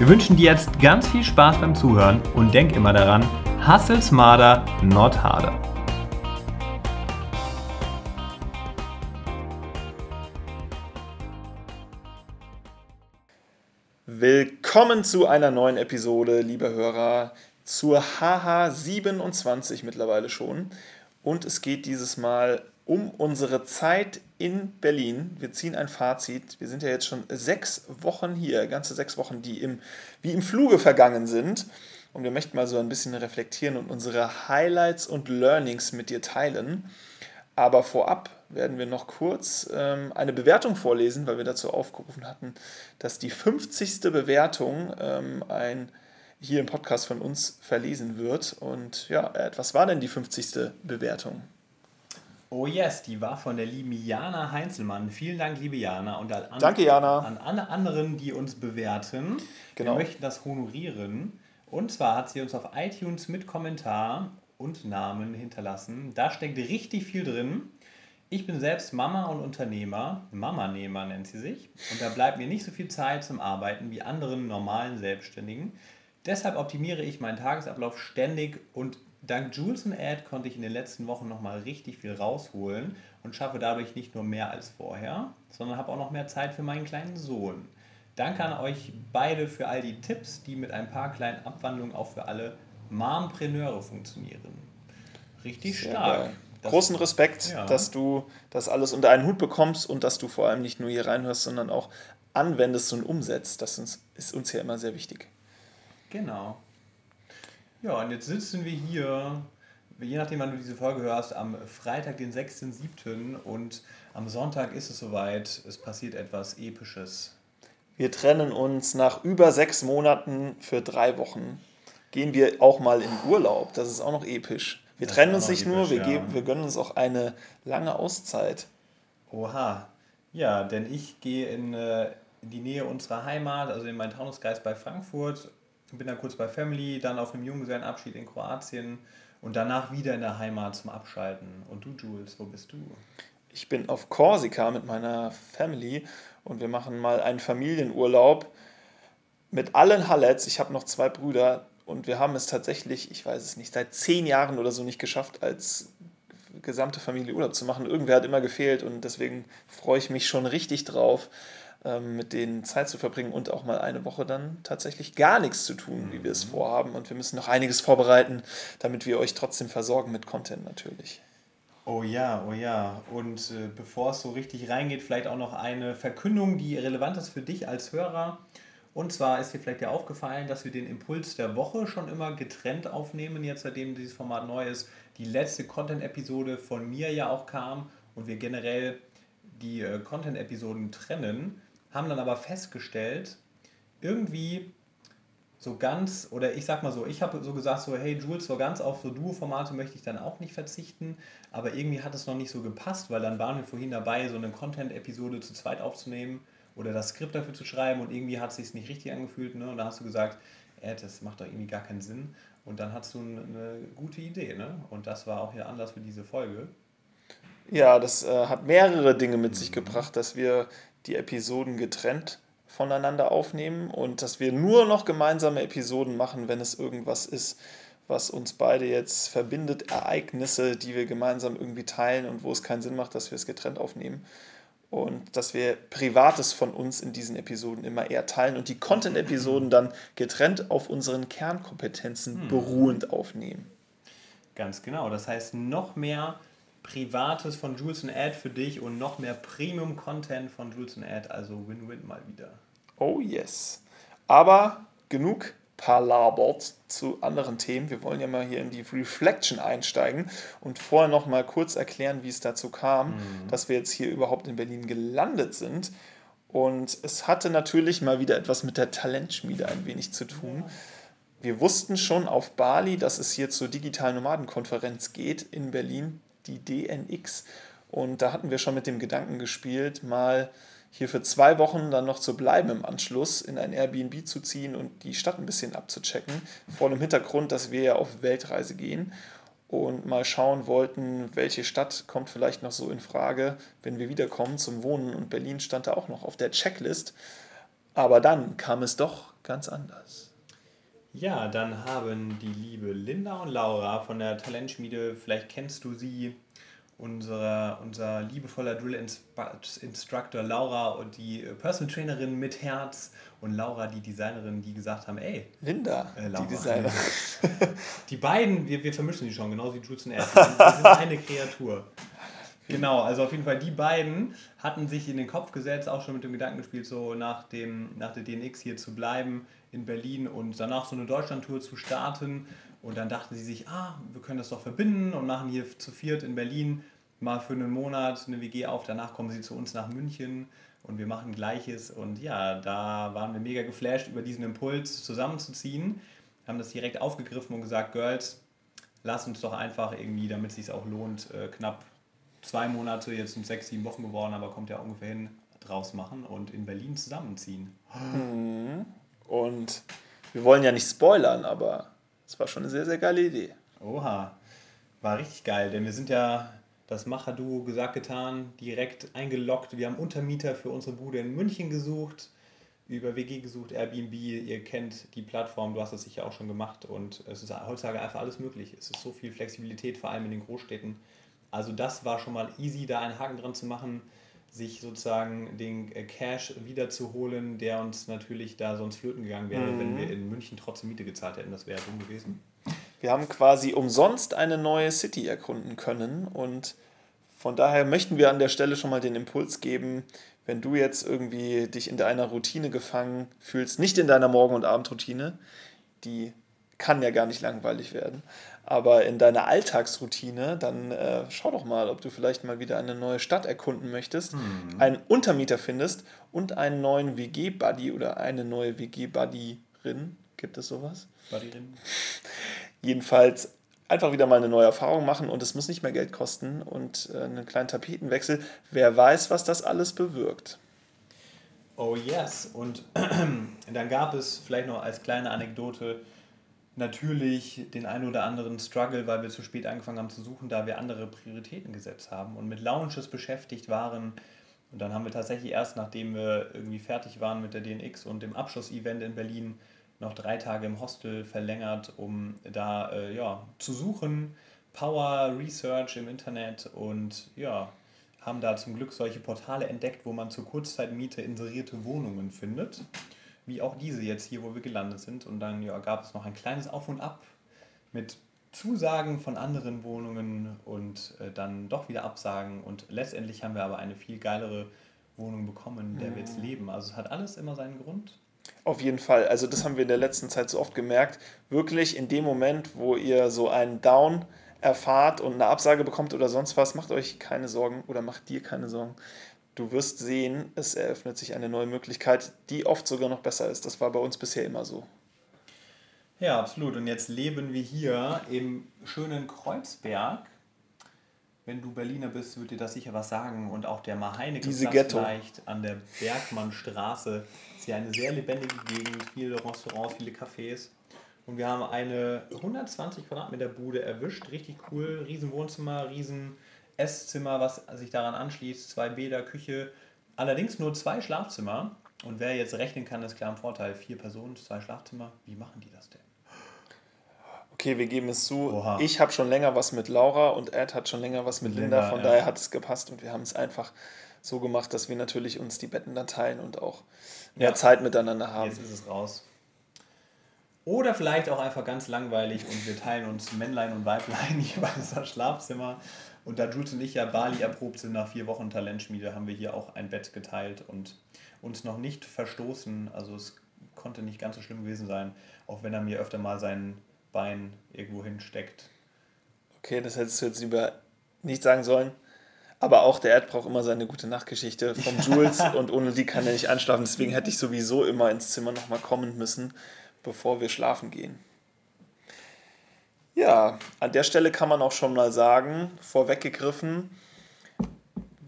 Wir wünschen dir jetzt ganz viel Spaß beim Zuhören und denk immer daran, hustle smarter, not harder. Willkommen zu einer neuen Episode, liebe Hörer, zur HH27 mittlerweile schon. Und es geht dieses Mal um unsere Zeit in Berlin. Wir ziehen ein Fazit. Wir sind ja jetzt schon sechs Wochen hier, ganze sechs Wochen, die im, wie im Fluge vergangen sind. Und wir möchten mal so ein bisschen reflektieren und unsere Highlights und Learnings mit dir teilen. Aber vorab werden wir noch kurz ähm, eine Bewertung vorlesen, weil wir dazu aufgerufen hatten, dass die 50. Bewertung ähm, ein hier im Podcast von uns verlesen wird. Und ja, was war denn die 50. Bewertung? Oh yes, die war von der lieben Jana Heinzelmann. Vielen Dank, liebe Jana. Und an, Danke, Jana. An alle anderen, die uns bewerten. Genau. Wir möchten das honorieren. Und zwar hat sie uns auf iTunes mit Kommentar und Namen hinterlassen. Da steckt richtig viel drin. Ich bin selbst Mama und Unternehmer. Mama-Nehmer nennt sie sich. Und da bleibt mir nicht so viel Zeit zum Arbeiten wie anderen normalen Selbstständigen. Deshalb optimiere ich meinen Tagesablauf ständig und dank Jules und Ed konnte ich in den letzten Wochen nochmal richtig viel rausholen und schaffe dadurch nicht nur mehr als vorher, sondern habe auch noch mehr Zeit für meinen kleinen Sohn. Danke an euch beide für all die Tipps, die mit ein paar kleinen Abwandlungen auch für alle Mompreneure funktionieren. Richtig Sehr stark. Großen Respekt, ja. dass du das alles unter einen Hut bekommst und dass du vor allem nicht nur hier reinhörst, sondern auch anwendest und umsetzt. Das ist uns ja immer sehr wichtig. Genau. Ja, und jetzt sitzen wir hier, je nachdem, wann du diese Folge hörst, am Freitag, den 6.7. und am Sonntag ist es soweit, es passiert etwas Episches. Wir trennen uns nach über sechs Monaten für drei Wochen. Gehen wir auch mal in Urlaub. Das ist auch noch episch. Wir das trennen uns nicht episch, nur, wir, ja. geben, wir gönnen uns auch eine lange Auszeit. Oha. Ja, denn ich gehe in, äh, in die Nähe unserer Heimat, also in meinen Taunusgeist bei Frankfurt bin dann kurz bei Family, dann auf einem Junggesellenabschied in Kroatien und danach wieder in der Heimat zum Abschalten. Und du, Jules, wo bist du? Ich bin auf Korsika mit meiner Family und wir machen mal einen Familienurlaub mit allen Hallets. Ich habe noch zwei Brüder und wir haben es tatsächlich, ich weiß es nicht, seit zehn Jahren oder so nicht geschafft, als gesamte Familie Urlaub zu machen. Irgendwer hat immer gefehlt und deswegen freue ich mich schon richtig drauf mit denen Zeit zu verbringen und auch mal eine Woche dann tatsächlich gar nichts zu tun, wie wir es mhm. vorhaben. Und wir müssen noch einiges vorbereiten, damit wir euch trotzdem versorgen mit Content natürlich. Oh ja, oh ja. Und äh, bevor es so richtig reingeht, vielleicht auch noch eine Verkündung, die relevant ist für dich als Hörer. Und zwar ist dir vielleicht ja aufgefallen, dass wir den Impuls der Woche schon immer getrennt aufnehmen, jetzt seitdem dieses Format neu ist. Die letzte Content-Episode von mir ja auch kam und wir generell die äh, Content-Episoden trennen haben dann aber festgestellt, irgendwie so ganz, oder ich sag mal so, ich habe so gesagt, so, hey Jules, so ganz auf so Duo-Formate möchte ich dann auch nicht verzichten, aber irgendwie hat es noch nicht so gepasst, weil dann waren wir vorhin dabei, so eine Content-Episode zu zweit aufzunehmen oder das Skript dafür zu schreiben und irgendwie hat es sich nicht richtig angefühlt, ne? Und da hast du gesagt, äh, das macht doch irgendwie gar keinen Sinn. Und dann hast du eine gute Idee, ne? Und das war auch der Anlass für diese Folge. Ja, das äh, hat mehrere Dinge mit sich gebracht, dass wir die Episoden getrennt voneinander aufnehmen und dass wir nur noch gemeinsame Episoden machen, wenn es irgendwas ist, was uns beide jetzt verbindet, Ereignisse, die wir gemeinsam irgendwie teilen und wo es keinen Sinn macht, dass wir es getrennt aufnehmen. Und dass wir Privates von uns in diesen Episoden immer eher teilen und die Content-Episoden dann getrennt auf unseren Kernkompetenzen hm. beruhend aufnehmen. Ganz genau. Das heißt, noch mehr Privates von Jules and Ad für dich und noch mehr Premium-Content von Jules and Ad, also Win-Win mal wieder. Oh yes. Aber genug palabert zu anderen Themen. Wir wollen ja mal hier in die Reflection einsteigen und vorher noch mal kurz erklären, wie es dazu kam, mhm. dass wir jetzt hier überhaupt in Berlin gelandet sind. Und es hatte natürlich mal wieder etwas mit der Talentschmiede ein wenig zu tun. wir wussten schon auf Bali, dass es hier zur digitalen Nomadenkonferenz geht in Berlin, die DNX. Und da hatten wir schon mit dem Gedanken gespielt, mal hier für zwei Wochen dann noch zu bleiben im Anschluss, in ein Airbnb zu ziehen und die Stadt ein bisschen abzuchecken. Vor dem Hintergrund, dass wir ja auf Weltreise gehen und mal schauen wollten, welche Stadt kommt vielleicht noch so in Frage, wenn wir wiederkommen zum Wohnen. Und Berlin stand da auch noch auf der Checklist. Aber dann kam es doch ganz anders. Ja, dann haben die liebe Linda und Laura von der Talentschmiede, vielleicht kennst du sie, unsere, unser liebevoller Drill Instructor Laura und die Personal Trainerin mit Herz und Laura, die Designerin, die gesagt haben, ey. Linda, äh, Laura, die Designerin. Die beiden, wir, wir vermischen die schon, genauso wie Jules und Erst. Die sind eine Kreatur. Genau, also auf jeden Fall die beiden hatten sich in den Kopf gesetzt, auch schon mit dem Gedanken gespielt, so nach, dem, nach der DNX hier zu bleiben in Berlin und danach so eine Deutschlandtour zu starten. Und dann dachten sie sich, ah, wir können das doch verbinden und machen hier zu viert in Berlin mal für einen Monat eine WG auf. Danach kommen sie zu uns nach München und wir machen Gleiches. Und ja, da waren wir mega geflasht über diesen Impuls zusammenzuziehen. Haben das direkt aufgegriffen und gesagt, Girls, lass uns doch einfach irgendwie, damit es sich auch lohnt, äh, knapp zwei Monate, jetzt sind sechs, sieben Wochen geworden, aber kommt ja ungefähr hin, draus machen und in Berlin zusammenziehen. Mhm. Und wir wollen ja nicht spoilern, aber es war schon eine sehr, sehr geile Idee. Oha, war richtig geil, denn wir sind ja das Macherduo gesagt, getan, direkt eingeloggt. Wir haben Untermieter für unsere Bude in München gesucht, über WG gesucht, Airbnb. Ihr kennt die Plattform, du hast das sicher auch schon gemacht und es ist heutzutage einfach alles möglich. Es ist so viel Flexibilität, vor allem in den Großstädten. Also das war schon mal easy, da einen Haken dran zu machen, sich sozusagen den äh, Cash wiederzuholen, der uns natürlich da sonst flöten gegangen wäre, mhm. wenn wir in München trotzdem Miete gezahlt hätten. Das wäre dumm gewesen. Wir haben quasi umsonst eine neue City erkunden können und von daher möchten wir an der Stelle schon mal den Impuls geben, wenn du jetzt irgendwie dich in deiner Routine gefangen fühlst, nicht in deiner Morgen- und Abendroutine, die kann ja gar nicht langweilig werden, aber in deiner Alltagsroutine, dann äh, schau doch mal, ob du vielleicht mal wieder eine neue Stadt erkunden möchtest, mhm. einen Untermieter findest und einen neuen WG-Buddy oder eine neue WG-Buddy-Rin. Gibt es sowas? Buddy-Rin. Jedenfalls einfach wieder mal eine neue Erfahrung machen und es muss nicht mehr Geld kosten und äh, einen kleinen Tapetenwechsel. Wer weiß, was das alles bewirkt. Oh yes. Und dann gab es vielleicht noch als kleine Anekdote natürlich den einen oder anderen Struggle, weil wir zu spät angefangen haben zu suchen, da wir andere Prioritäten gesetzt haben und mit Launches beschäftigt waren. Und dann haben wir tatsächlich erst, nachdem wir irgendwie fertig waren mit der DNX und dem Abschlussevent in Berlin, noch drei Tage im Hostel verlängert, um da äh, ja, zu suchen. Power Research im Internet und ja, haben da zum Glück solche Portale entdeckt, wo man zur Kurzzeitmiete inserierte Wohnungen findet wie auch diese jetzt hier, wo wir gelandet sind. Und dann ja, gab es noch ein kleines Auf und Ab mit Zusagen von anderen Wohnungen und äh, dann doch wieder Absagen. Und letztendlich haben wir aber eine viel geilere Wohnung bekommen, in der wir jetzt mhm. leben. Also es hat alles immer seinen Grund. Auf jeden Fall. Also das haben wir in der letzten Zeit so oft gemerkt. Wirklich in dem Moment, wo ihr so einen Down erfahrt und eine Absage bekommt oder sonst was, macht euch keine Sorgen oder macht dir keine Sorgen du wirst sehen, es eröffnet sich eine neue Möglichkeit, die oft sogar noch besser ist. Das war bei uns bisher immer so. Ja, absolut. Und jetzt leben wir hier im schönen Kreuzberg. Wenn du Berliner bist, wird dir das sicher was sagen. Und auch der Maheineke vielleicht an der Bergmannstraße ist hier eine sehr lebendige Gegend, viele Restaurants, viele Cafés. Und wir haben eine 120 Quadratmeter Bude erwischt, richtig cool, riesen Wohnzimmer, riesen Esszimmer, was sich daran anschließt, zwei Bäder, Küche, allerdings nur zwei Schlafzimmer. Und wer jetzt rechnen kann, ist klar im Vorteil. Vier Personen, zwei Schlafzimmer. Wie machen die das denn? Okay, wir geben es zu. Oha. Ich habe schon länger was mit Laura und Ed hat schon länger was mit Linda. Linda von ja. daher hat es gepasst und wir haben es einfach so gemacht, dass wir natürlich uns die Betten dann teilen und auch mehr ja. Zeit miteinander haben. Jetzt ist es raus. Oder vielleicht auch einfach ganz langweilig und wir teilen uns Männlein und Weiblein jeweils das Schlafzimmer und da Jules und ich ja Bali erprobt sind nach vier Wochen Talentschmiede, haben wir hier auch ein Bett geteilt und uns noch nicht verstoßen. Also es konnte nicht ganz so schlimm gewesen sein, auch wenn er mir öfter mal sein Bein irgendwo hinsteckt. Okay, das hättest du jetzt lieber nicht sagen sollen. Aber auch der Erd braucht immer seine gute Nachtgeschichte vom Jules und ohne die kann er nicht anschlafen. Deswegen hätte ich sowieso immer ins Zimmer nochmal kommen müssen, bevor wir schlafen gehen. Ja, an der Stelle kann man auch schon mal sagen, vorweggegriffen,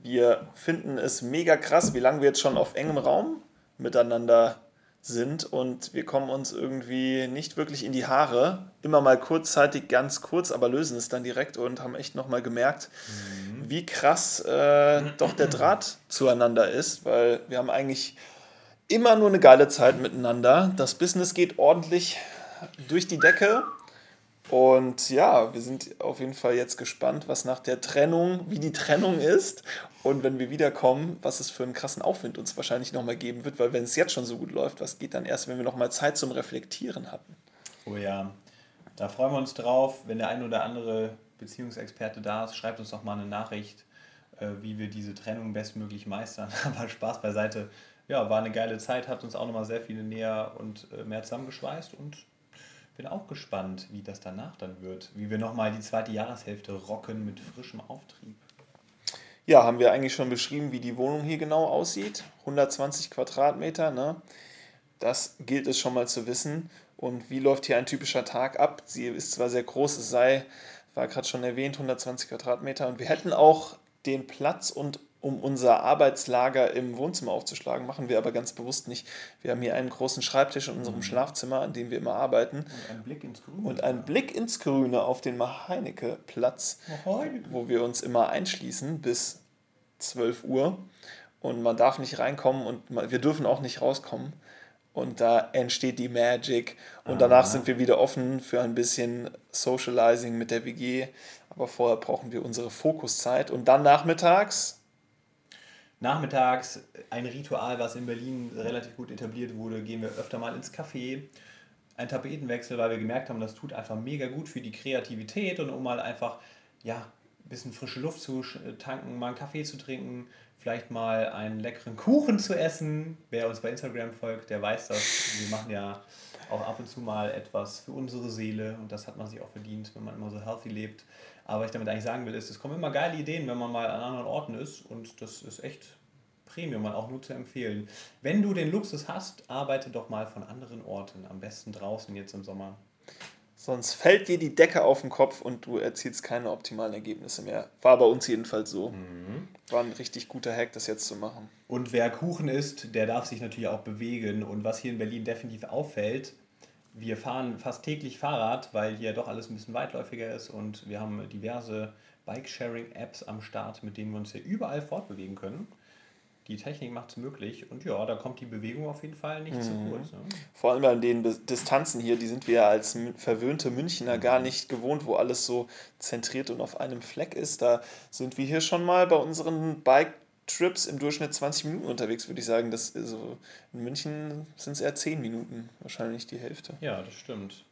wir finden es mega krass, wie lange wir jetzt schon auf engem Raum miteinander sind und wir kommen uns irgendwie nicht wirklich in die Haare. Immer mal kurzzeitig, ganz kurz, aber lösen es dann direkt und haben echt nochmal gemerkt, mhm. wie krass äh, doch der Draht zueinander ist, weil wir haben eigentlich immer nur eine geile Zeit miteinander. Das Business geht ordentlich durch die Decke. Und ja, wir sind auf jeden Fall jetzt gespannt, was nach der Trennung, wie die Trennung ist und wenn wir wiederkommen, was es für einen krassen Aufwind uns wahrscheinlich nochmal geben wird, weil wenn es jetzt schon so gut läuft, was geht dann erst, wenn wir nochmal Zeit zum Reflektieren hatten? Oh ja, da freuen wir uns drauf. Wenn der ein oder andere Beziehungsexperte da ist, schreibt uns doch mal eine Nachricht, äh, wie wir diese Trennung bestmöglich meistern. Aber Spaß beiseite. Ja, war eine geile Zeit, hat uns auch nochmal sehr viele näher und äh, mehr zusammengeschweißt und bin auch gespannt, wie das danach dann wird. Wie wir nochmal die zweite Jahreshälfte rocken mit frischem Auftrieb. Ja, haben wir eigentlich schon beschrieben, wie die Wohnung hier genau aussieht. 120 Quadratmeter, ne? Das gilt es schon mal zu wissen. Und wie läuft hier ein typischer Tag ab? Sie ist zwar sehr groß, es sei, war gerade schon erwähnt, 120 Quadratmeter. Und wir hätten auch den Platz und um unser Arbeitslager im Wohnzimmer aufzuschlagen. Machen wir aber ganz bewusst nicht. Wir haben hier einen großen Schreibtisch in unserem mhm. Schlafzimmer, an dem wir immer arbeiten. Und einen Blick ins Grüne. Und einen Blick ins Grüne auf den Maheinecke-Platz, wo wir uns immer einschließen bis 12 Uhr. Und man darf nicht reinkommen und wir dürfen auch nicht rauskommen. Und da entsteht die Magic. Und danach sind wir wieder offen für ein bisschen Socializing mit der WG. Aber vorher brauchen wir unsere Fokuszeit. Und dann nachmittags Nachmittags ein Ritual, was in Berlin relativ gut etabliert wurde, gehen wir öfter mal ins Café. Ein Tapetenwechsel, weil wir gemerkt haben, das tut einfach mega gut für die Kreativität und um mal einfach ja, ein bisschen frische Luft zu tanken, mal einen Kaffee zu trinken, vielleicht mal einen leckeren Kuchen zu essen. Wer uns bei Instagram folgt, der weiß das. Wir machen ja auch ab und zu mal etwas für unsere Seele und das hat man sich auch verdient, wenn man immer so healthy lebt. Aber was ich damit eigentlich sagen will, ist, es kommen immer geile Ideen, wenn man mal an anderen Orten ist und das ist echt Premium, auch nur zu empfehlen. Wenn du den Luxus hast, arbeite doch mal von anderen Orten, am besten draußen jetzt im Sommer. Sonst fällt dir die Decke auf den Kopf und du erzielst keine optimalen Ergebnisse mehr. War bei uns jedenfalls so. Mhm. War ein richtig guter Hack, das jetzt zu machen. Und wer Kuchen isst, der darf sich natürlich auch bewegen. Und was hier in Berlin definitiv auffällt, wir fahren fast täglich Fahrrad, weil hier doch alles ein bisschen weitläufiger ist und wir haben diverse Bike-Sharing-Apps am Start, mit denen wir uns hier überall fortbewegen können. Die Technik macht es möglich und ja, da kommt die Bewegung auf jeden Fall nicht mhm. zu kurz. Ne? Vor allem an den Distanzen hier, die sind wir als verwöhnte Münchner mhm. gar nicht gewohnt, wo alles so zentriert und auf einem Fleck ist. Da sind wir hier schon mal bei unseren Bike Trips im Durchschnitt 20 Minuten unterwegs, würde ich sagen. Das, also in München sind es eher 10 Minuten, wahrscheinlich die Hälfte. Ja, das stimmt.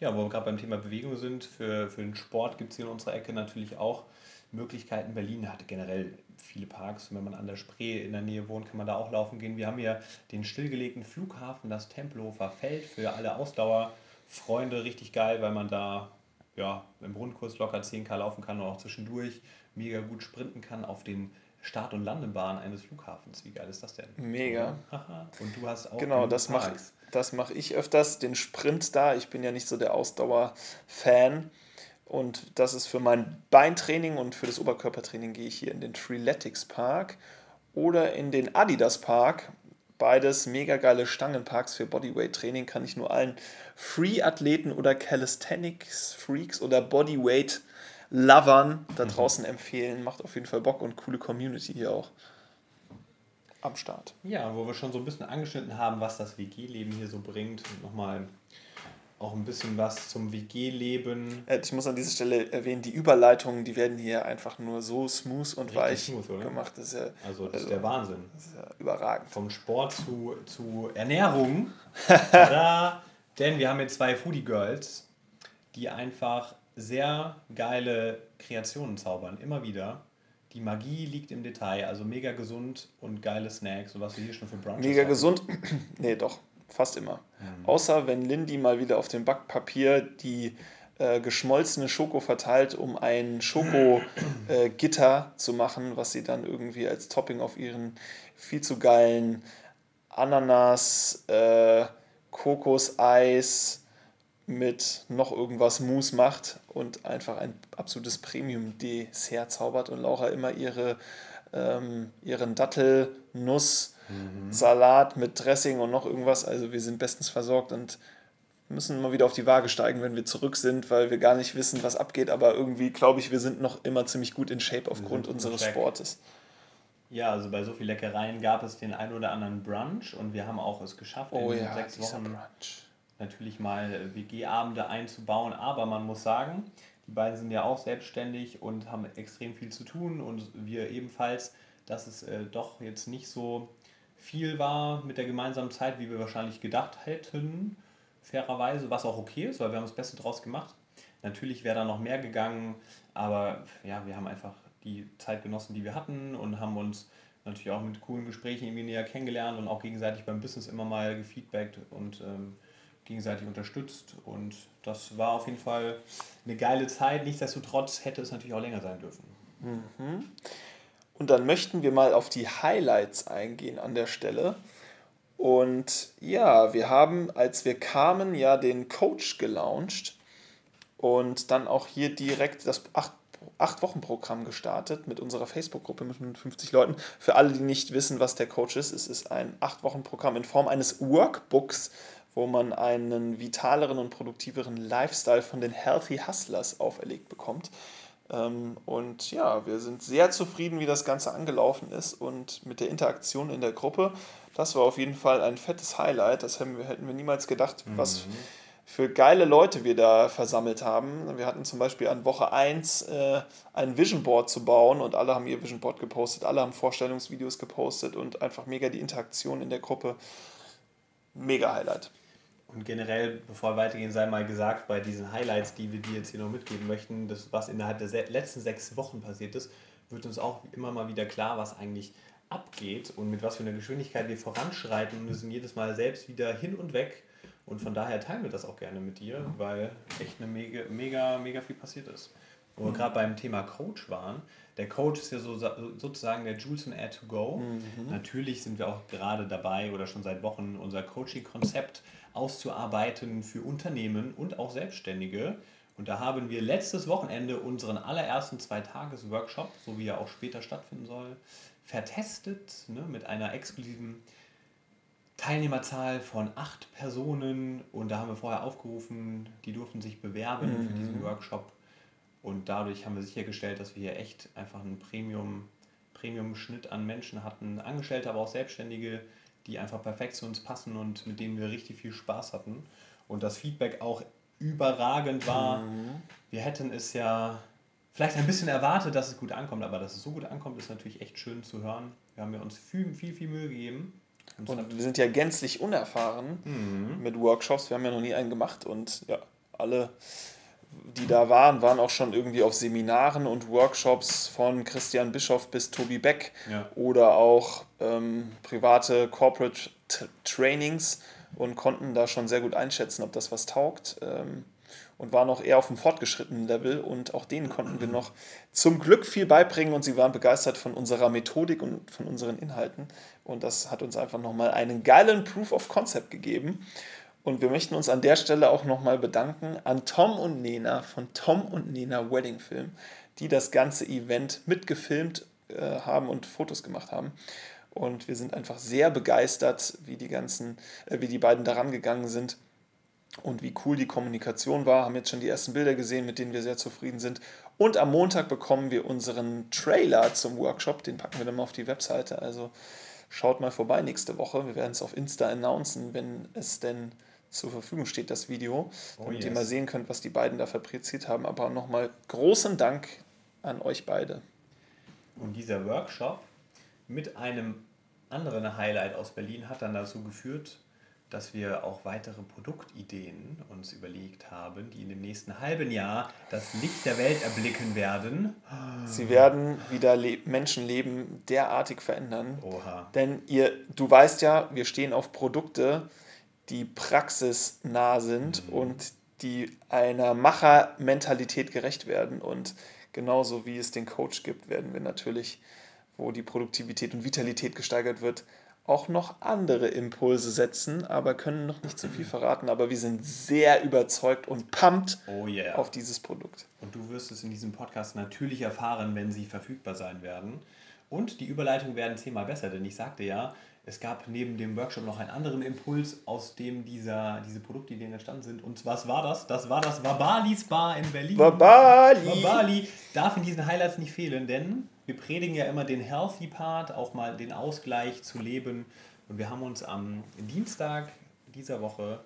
Ja, wo wir gerade beim Thema Bewegung sind, für, für den Sport gibt es hier in unserer Ecke natürlich auch Möglichkeiten. Berlin hat generell viele Parks. Wenn man an der Spree in der Nähe wohnt, kann man da auch laufen gehen. Wir haben hier den stillgelegten Flughafen, das Tempelhofer Feld für alle Ausdauerfreunde. Richtig geil, weil man da ja, im Grundkurs locker 10k laufen kann und auch zwischendurch mega gut sprinten kann auf den Start- und Landebahn eines Flughafens. Wie geil ist das denn? Mega. und du hast auch. Genau, das mache das mach ich öfters, den Sprint da. Ich bin ja nicht so der Ausdauer-Fan. Und das ist für mein Beintraining und für das Oberkörpertraining gehe ich hier in den Triletics Park oder in den Adidas Park. Beides mega geile Stangenparks für Bodyweight-Training kann ich nur allen Free-Athleten oder Calisthenics-Freaks oder Bodyweight Lovern da mhm. draußen empfehlen. Macht auf jeden Fall Bock und coole Community hier auch am Start. Ja, wo wir schon so ein bisschen angeschnitten haben, was das WG-Leben hier so bringt. Nochmal auch ein bisschen was zum WG-Leben. Ich muss an dieser Stelle erwähnen, die Überleitungen, die werden hier einfach nur so smooth und Richtig weich smooth, gemacht. Das ist ja, also das also, ist der Wahnsinn. Das ist ja überragend. Vom Sport zu, zu Ernährung. Tada! Denn wir haben hier zwei Foodie Girls, die einfach sehr geile Kreationen zaubern, immer wieder. Die Magie liegt im Detail, also mega gesund und geile Snacks, so was wir hier schon für Brunches Mega haben. gesund? nee, doch, fast immer. Mhm. Außer wenn Lindy mal wieder auf dem Backpapier die äh, geschmolzene Schoko verteilt, um ein Schoko-Gitter äh, zu machen, was sie dann irgendwie als Topping auf ihren viel zu geilen Ananas, äh, Kokoseis, mit noch irgendwas Mousse macht und einfach ein absolutes Premium-Dessert zaubert und Laura immer ihre, ähm, ihren Dattel-Nuss-Salat mit Dressing und noch irgendwas. Also wir sind bestens versorgt und müssen mal wieder auf die Waage steigen, wenn wir zurück sind, weil wir gar nicht wissen, was abgeht. Aber irgendwie glaube ich, wir sind noch immer ziemlich gut in Shape aufgrund unseres perfekt. Sportes. Ja, also bei so viel Leckereien gab es den ein oder anderen Brunch und wir haben auch es geschafft, Oh in ja, sechs Wochen Brunch. Natürlich mal WG-Abende einzubauen. Aber man muss sagen, die beiden sind ja auch selbstständig und haben extrem viel zu tun und wir ebenfalls, dass es äh, doch jetzt nicht so viel war mit der gemeinsamen Zeit, wie wir wahrscheinlich gedacht hätten, fairerweise, was auch okay ist, weil wir haben das Beste draus gemacht. Natürlich wäre da noch mehr gegangen, aber ja, wir haben einfach die Zeit genossen, die wir hatten und haben uns natürlich auch mit coolen Gesprächen irgendwie näher kennengelernt und auch gegenseitig beim Business immer mal gefeedbackt und ähm, gegenseitig unterstützt. Und das war auf jeden Fall eine geile Zeit. Nichtsdestotrotz hätte es natürlich auch länger sein dürfen. Und dann möchten wir mal auf die Highlights eingehen an der Stelle. Und ja, wir haben, als wir kamen, ja den Coach gelauncht und dann auch hier direkt das 8-Wochen-Programm gestartet mit unserer Facebook-Gruppe mit 50 Leuten. Für alle, die nicht wissen, was der Coach ist, es ist ein 8-Wochen-Programm in Form eines Workbooks, wo man einen vitaleren und produktiveren Lifestyle von den Healthy Hustlers auferlegt bekommt. Ähm, Und ja, wir sind sehr zufrieden, wie das Ganze angelaufen ist und mit der Interaktion in der Gruppe. Das war auf jeden Fall ein fettes Highlight. Das hätten wir, hätten wir niemals gedacht, was für geile Leute wir da versammelt haben. Wir hatten zum Beispiel an Woche 1 äh, ein Vision Board zu bauen und alle haben ihr Vision Board gepostet, alle haben Vorstellungsvideos gepostet und einfach mega die Interaktion in der Gruppe. Mega Highlight. Und generell, bevor wir weitergehen, sei mal gesagt, bei diesen Highlights, die wir dir jetzt hier noch mitgeben möchten, das, was innerhalb der letzten sechs Wochen passiert ist, wird uns auch immer mal wieder klar, was eigentlich abgeht und mit was für einer Geschwindigkeit wir voranschreiten und sind jedes Mal selbst wieder hin und weg. Und von daher teilen wir das auch gerne mit dir, weil echt eine mega, mega, mega viel passiert ist. Wo wir gerade beim Thema Coach waren, der Coach ist ja so, sozusagen der Jules and Air to Go. Natürlich sind wir auch gerade dabei oder schon seit Wochen unser Coaching-Konzept auszuarbeiten für Unternehmen und auch Selbstständige. Und da haben wir letztes Wochenende unseren allerersten Zwei-Tages-Workshop, so wie er auch später stattfinden soll, vertestet ne, mit einer exklusiven Teilnehmerzahl von acht Personen. Und da haben wir vorher aufgerufen, die durften sich bewerben für diesen Workshop und dadurch haben wir sichergestellt, dass wir hier echt einfach einen Premium, Premium-Schnitt an Menschen hatten, Angestellte, aber auch Selbstständige, die einfach perfekt zu uns passen und mit denen wir richtig viel Spaß hatten und das Feedback auch überragend war. Wir hätten es ja vielleicht ein bisschen erwartet, dass es gut ankommt, aber dass es so gut ankommt, ist natürlich echt schön zu hören. Wir haben ja uns viel, viel, viel Mühe gegeben. Und Und wir sind ja gänzlich unerfahren mit Workshops. Wir haben ja noch nie einen gemacht und ja, alle, die da waren, waren auch schon irgendwie auf Seminaren und Workshops von Christian Bischoff bis Tobi Beck Ja. oder auch ähm, private Corporate Trainings und konnten da schon sehr gut einschätzen, ob das was taugt. Ähm, und waren auch eher auf einem fortgeschrittenen Level und auch denen konnten wir noch zum Glück viel beibringen und sie waren begeistert von unserer Methodik und von unseren Inhalten und das hat uns einfach nochmal einen geilen Proof of Concept gegeben und wir möchten uns an der Stelle auch nochmal bedanken an Tom und Nena von Tom und Nena Wedding Film, die das ganze Event mitgefilmt äh, haben und Fotos gemacht haben. Und wir sind einfach sehr begeistert, wie die ganzen, äh, wie die beiden daran gegangen sind und wie cool die Kommunikation war. Haben jetzt schon die ersten Bilder gesehen, mit denen wir sehr zufrieden sind. Und am Montag bekommen wir unseren Trailer zum Workshop. Den packen wir dann mal auf die Webseite. Also schaut mal vorbei nächste Woche. Wir werden es auf Insta announcen, wenn es denn zur Verfügung steht, das Video. Oh damit ihr yes. mal sehen könnt, was die beiden da fabriziert haben. Aber nochmal großen Dank an euch beide. Und dieser Workshop mit einem anderen Highlight aus Berlin hat dann dazu geführt, dass wir auch weitere Produktideen uns überlegt haben, die in dem nächsten halben Jahr das Licht der Welt erblicken werden. Sie werden wieder le Menschenleben derartig verändern. Oha. Denn ihr, du weißt ja, wir stehen auf Produkte, die praxisnah sind und die einer Machermentalität gerecht werden. Und genauso wie es den Coach gibt, werden wir natürlich, wo die Produktivität und Vitalität gesteigert wird, auch noch andere Impulse setzen, aber können noch nicht so viel verraten. Aber wir sind sehr überzeugt und pumped oh yeah. auf dieses Produkt. Und du wirst es in diesem Podcast natürlich erfahren, wenn sie verfügbar sein werden. Und die Überleitungen werden zehnmal besser, denn ich sagte ja, es gab neben dem Workshop noch einen anderen Impuls, aus dem dieser, diese Produktideen entstanden sind. Und was war das? Das war das Wabali Spa in Berlin. Wabali! Wabali darf in diesen Highlights nicht fehlen, denn wir predigen ja immer den Healthy Part, auch mal den Ausgleich zu leben. Und wir haben uns am Dienstag dieser Woche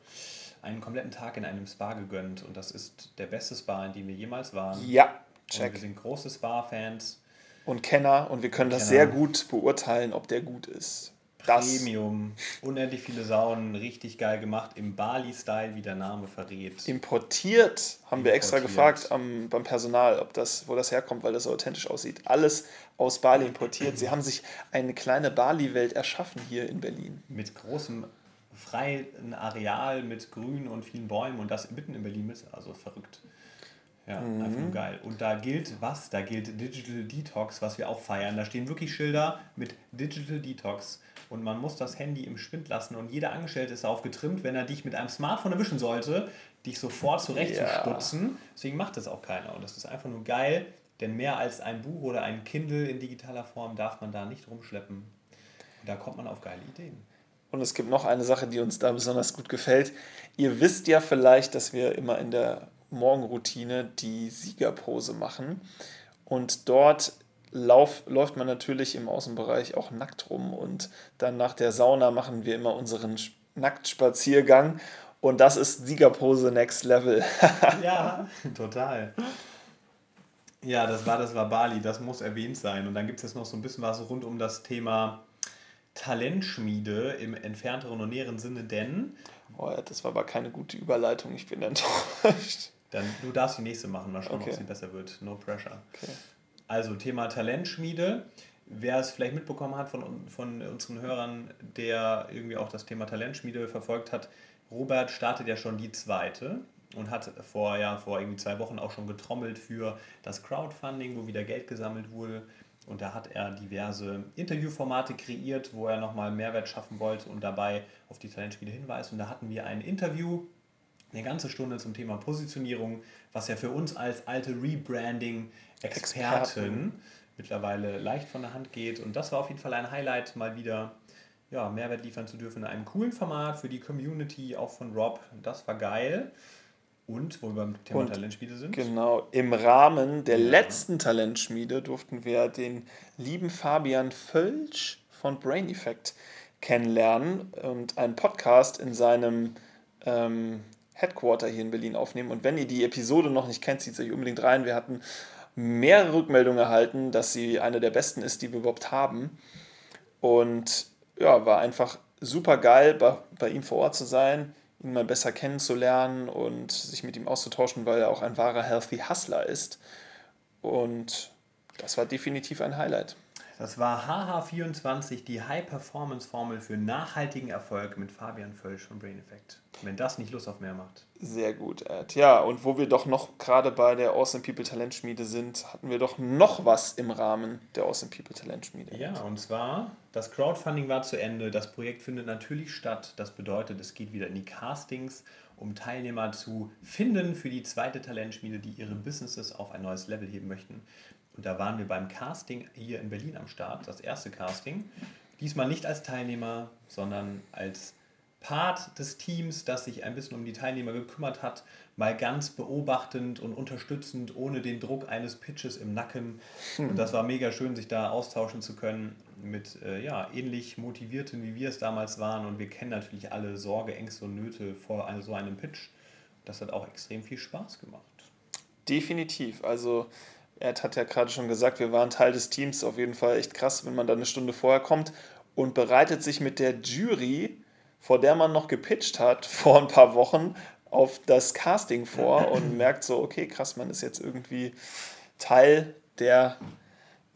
einen kompletten Tag in einem Spa gegönnt. Und das ist der beste Spa, in dem wir jemals waren. Ja, check. Und wir sind große Spa-Fans. Und Kenner. Und wir können das sehr gut beurteilen, ob der gut ist. Premium, unendlich viele Saunen, richtig geil gemacht, im Bali-Style, wie der Name verrät. Importiert, haben Importiert. wir extra gefragt am, beim Personal, ob das, wo das herkommt, weil das so authentisch aussieht. Alles aus Bali importiert. Sie haben sich eine kleine Bali-Welt erschaffen hier in Berlin. Mit großem freien Areal, mit Grün und vielen Bäumen und das mitten in Berlin mit, also verrückt. Ja, mhm. einfach nur geil. Und da gilt was? Da gilt Digital Detox, was wir auch feiern. Da stehen wirklich Schilder mit Digital Detox und man muss das Handy im Spind lassen und jeder Angestellte ist aufgetrimmt, wenn er dich mit einem Smartphone erwischen sollte, dich sofort zurechtzustutzen. Ja. Deswegen macht das auch keiner und das ist einfach nur geil, denn mehr als ein Buch oder ein Kindle in digitaler Form darf man da nicht rumschleppen. Und da kommt man auf geile Ideen. Und es gibt noch eine Sache, die uns da besonders gut gefällt. Ihr wisst ja vielleicht, dass wir immer in der Morgenroutine die Siegerpose machen. Und dort lauf, läuft man natürlich im Außenbereich auch nackt rum und dann nach der Sauna machen wir immer unseren Nacktspaziergang und das ist Siegerpose Next Level. ja, total. Ja, das war das war Bali, das muss erwähnt sein. Und dann gibt es jetzt noch so ein bisschen was rund um das Thema Talentschmiede im entfernteren und näheren Sinne, denn. Oh, das war aber keine gute Überleitung, ich bin enttäuscht. Dann du darfst die nächste machen, mal schauen, okay. ob sie besser wird. No pressure. Okay. Also Thema Talentschmiede. Wer es vielleicht mitbekommen hat von, von unseren Hörern, der irgendwie auch das Thema Talentschmiede verfolgt hat, Robert startet ja schon die zweite und hat vor, ja, vor irgendwie zwei Wochen auch schon getrommelt für das Crowdfunding, wo wieder Geld gesammelt wurde. Und da hat er diverse Interviewformate kreiert, wo er nochmal Mehrwert schaffen wollte und dabei auf die Talentschmiede hinweist. Und da hatten wir ein Interview, eine ganze Stunde zum Thema Positionierung, was ja für uns als alte Rebranding Experten, Experten, mittlerweile leicht von der Hand geht. Und das war auf jeden Fall ein Highlight, mal wieder ja, Mehrwert liefern zu dürfen in einem coolen Format für die Community, auch von Rob. Das war geil. Und wo wir beim Thema und Talentschmiede sind. Genau, im Rahmen der ja. letzten Talentschmiede durften wir den lieben Fabian Völsch von Brain Effect kennenlernen und einen Podcast in seinem ähm, Headquarter hier in Berlin aufnehmen. Und wenn ihr die Episode noch nicht kennt, zieht es euch unbedingt rein. Wir hatten mehrere Rückmeldungen erhalten, dass sie eine der besten ist, die wir überhaupt haben. Und ja, war einfach super geil, bei, bei ihm vor Ort zu sein, ihn mal besser kennenzulernen und sich mit ihm auszutauschen, weil er auch ein wahrer Healthy Hustler ist. Und das war definitiv ein Highlight. Das war HH24, die High-Performance-Formel für nachhaltigen Erfolg mit Fabian Völsch von Brain Effect. Wenn das nicht Lust auf mehr macht. Sehr gut, Ed. Ja, und wo wir doch noch gerade bei der Awesome People Talentschmiede sind, hatten wir doch noch was im Rahmen der Awesome People Talentschmiede. Ja, und zwar, das Crowdfunding war zu Ende. Das Projekt findet natürlich statt. Das bedeutet, es geht wieder in die Castings, um Teilnehmer zu finden für die zweite Talentschmiede, die ihre Businesses auf ein neues Level heben möchten. Und da waren wir beim Casting hier in Berlin am Start, das erste Casting. Diesmal nicht als Teilnehmer, sondern als Part des Teams, das sich ein bisschen um die Teilnehmer gekümmert hat, mal ganz beobachtend und unterstützend, ohne den Druck eines Pitches im Nacken. Und das war mega schön, sich da austauschen zu können mit äh, ja, ähnlich motivierten, wie wir es damals waren. Und wir kennen natürlich alle Sorge, Ängste und Nöte vor so einem Pitch. Das hat auch extrem viel Spaß gemacht. Definitiv. Also Ed hat ja gerade schon gesagt, wir waren Teil des Teams. Auf jeden Fall echt krass, wenn man da eine Stunde vorher kommt und bereitet sich mit der Jury, vor der man noch gepitcht hat, vor ein paar Wochen auf das Casting vor und merkt so, okay, krass, man ist jetzt irgendwie Teil der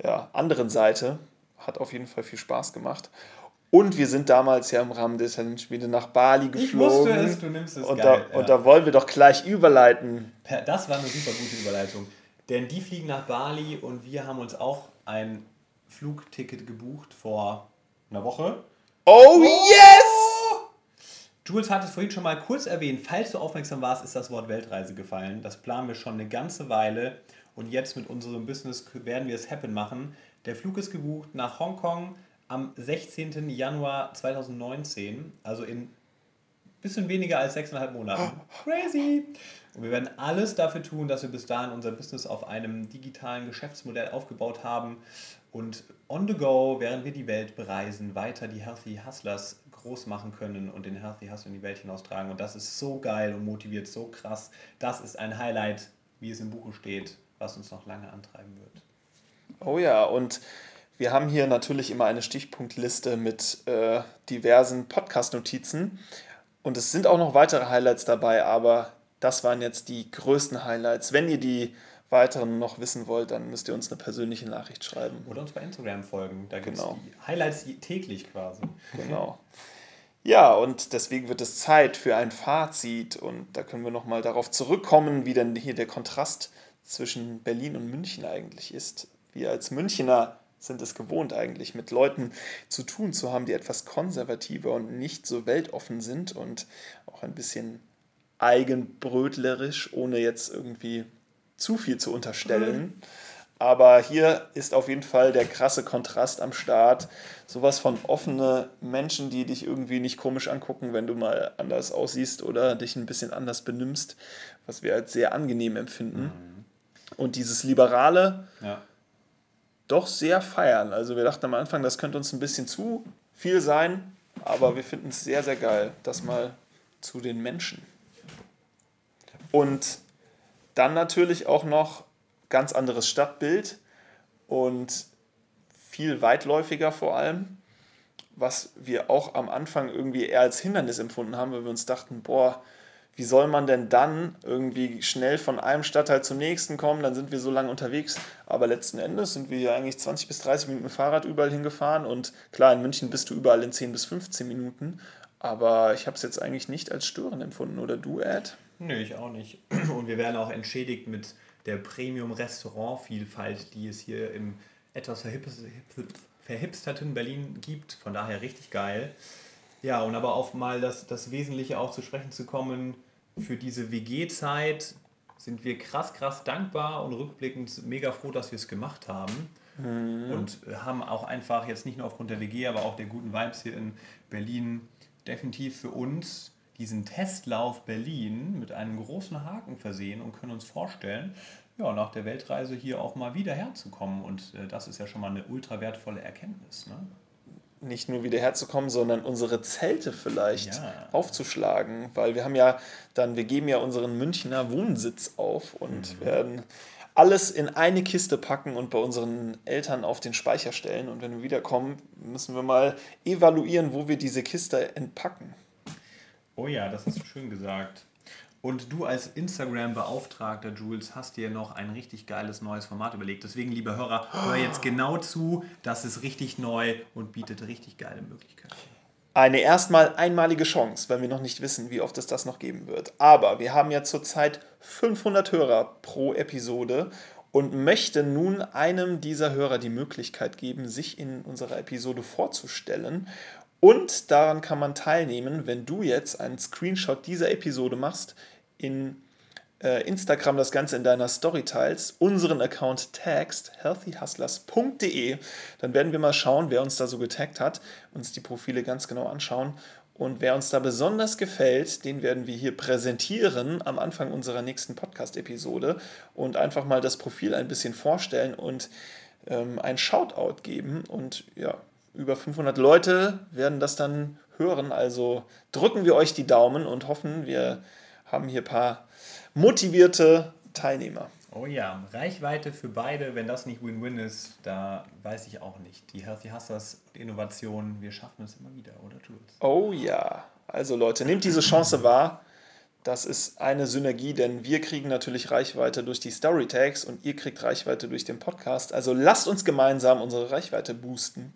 ja, anderen Seite. Hat auf jeden Fall viel Spaß gemacht. Und wir sind damals ja im Rahmen der Talentspiele nach Bali geflogen. Ich wusste es, du nimmst es und geil. Da, ja. Und da wollen wir doch gleich überleiten. Das war eine super gute Überleitung. Denn die fliegen nach Bali und wir haben uns auch ein Flugticket gebucht vor einer Woche. Oh, yes! Jules hat es vorhin schon mal kurz erwähnt. Falls du aufmerksam warst, ist das Wort Weltreise gefallen. Das planen wir schon eine ganze Weile. Und jetzt mit unserem Business werden wir es happen machen. Der Flug ist gebucht nach Hongkong am 16. Januar 2019. Also in bisschen weniger als sechseinhalb Monaten. Crazy! Und wir werden alles dafür tun, dass wir bis dahin unser Business auf einem digitalen Geschäftsmodell aufgebaut haben und on the go, während wir die Welt bereisen, weiter die Healthy Hustlers groß machen können und den Healthy Hustler in die Welt hinaustragen. Und das ist so geil und motiviert so krass. Das ist ein Highlight, wie es im Buche steht, was uns noch lange antreiben wird. Oh ja, und wir haben hier natürlich immer eine Stichpunktliste mit äh, diversen Podcast-Notizen. Und es sind auch noch weitere Highlights dabei, aber das waren jetzt die größten Highlights. Wenn ihr die weiteren noch wissen wollt, dann müsst ihr uns eine persönliche Nachricht schreiben. Oder uns bei Instagram folgen. Da gibt es genau. die Highlights täglich quasi. Genau. Ja, und deswegen wird es Zeit für ein Fazit. Und da können wir nochmal darauf zurückkommen, wie denn hier der Kontrast zwischen Berlin und München eigentlich ist. Wir als Münchner sind es gewohnt eigentlich, mit Leuten zu tun zu haben, die etwas konservativer und nicht so weltoffen sind und auch ein bisschen eigenbrötlerisch, ohne jetzt irgendwie zu viel zu unterstellen. Mhm. Aber hier ist auf jeden Fall der krasse Kontrast am Start. Sowas von offene Menschen, die dich irgendwie nicht komisch angucken, wenn du mal anders aussiehst oder dich ein bisschen anders benimmst, was wir als sehr angenehm empfinden. Mhm. Und dieses Liberale, ja doch sehr feiern. Also wir dachten am Anfang, das könnte uns ein bisschen zu viel sein, aber wir finden es sehr, sehr geil. Das mal zu den Menschen. Und dann natürlich auch noch ganz anderes Stadtbild und viel weitläufiger vor allem, was wir auch am Anfang irgendwie eher als Hindernis empfunden haben, weil wir uns dachten, boah, wie soll man denn dann irgendwie schnell von einem Stadtteil zum nächsten kommen? Dann sind wir so lange unterwegs. Aber letzten Endes sind wir ja eigentlich 20 bis 30 Minuten Fahrrad überall hingefahren. Und klar, in München bist du überall in 10 bis 15 Minuten. Aber ich habe es jetzt eigentlich nicht als störend empfunden. Oder du, Ed? Nö, ich auch nicht. Und wir werden auch entschädigt mit der Premium-Restaurant-Vielfalt, die es hier im etwas verhipsterten Berlin gibt. Von daher richtig geil. Ja, und aber auf mal das, das Wesentliche auch zu sprechen zu kommen, für diese WG-Zeit sind wir krass, krass dankbar und rückblickend mega froh, dass wir es gemacht haben. Mhm. Und haben auch einfach jetzt nicht nur aufgrund der WG, aber auch der guten Vibes hier in Berlin definitiv für uns diesen Testlauf Berlin mit einem großen Haken versehen und können uns vorstellen, ja, nach der Weltreise hier auch mal wieder herzukommen. Und äh, das ist ja schon mal eine ultra wertvolle Erkenntnis. Ne? Nicht nur wieder herzukommen, sondern unsere Zelte vielleicht ja. aufzuschlagen, weil wir haben ja dann, wir geben ja unseren Münchner Wohnsitz auf und mhm. werden alles in eine Kiste packen und bei unseren Eltern auf den Speicher stellen. Und wenn wir wiederkommen, müssen wir mal evaluieren, wo wir diese Kiste entpacken. Oh ja, das hast du schön gesagt. Und du als Instagram-Beauftragter, Jules, hast dir noch ein richtig geiles neues Format überlegt. Deswegen, liebe Hörer, hör jetzt genau zu. Das ist richtig neu und bietet richtig geile Möglichkeiten. Eine erstmal einmalige Chance, weil wir noch nicht wissen, wie oft es das noch geben wird. Aber wir haben ja zurzeit 500 Hörer pro Episode und möchten nun einem dieser Hörer die Möglichkeit geben, sich in unserer Episode vorzustellen. Und daran kann man teilnehmen, wenn du jetzt einen Screenshot dieser Episode machst, in äh, Instagram das Ganze in deiner Story teilst, unseren Account tagst, healthyhustlers.de, dann werden wir mal schauen, wer uns da so getaggt hat, uns die Profile ganz genau anschauen. Und wer uns da besonders gefällt, den werden wir hier präsentieren am Anfang unserer nächsten Podcast-Episode und einfach mal das Profil ein bisschen vorstellen und ähm, ein Shoutout geben. Und ja, über 500 Leute werden das dann hören. Also drücken wir euch die Daumen und hoffen, wir haben hier ein paar motivierte Teilnehmer. Oh ja, Reichweite für beide, wenn das nicht Win-Win ist, da weiß ich auch nicht. Die Healthy Hustlers Innovation, wir schaffen es immer wieder, oder Jules? Oh ja, also Leute, nehmt diese Chance wahr. Das ist eine Synergie, denn wir kriegen natürlich Reichweite durch die Story Tags und ihr kriegt Reichweite durch den Podcast. Also lasst uns gemeinsam unsere Reichweite boosten.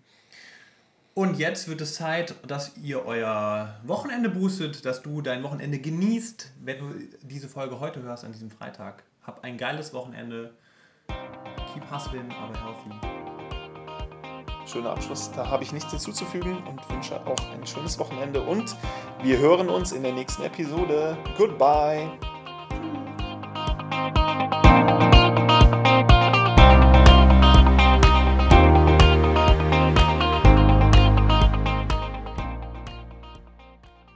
Und jetzt wird es Zeit, dass ihr euer Wochenende boostet, dass du dein Wochenende genießt, wenn du diese Folge heute hörst, an diesem Freitag. Hab ein geiles Wochenende. Keep hustling, aber healthy. schöner Abschluss. Da habe ich nichts hinzuzufügen und wünsche auch ein schönes Wochenende. Und wir hören uns in der nächsten Episode. Goodbye.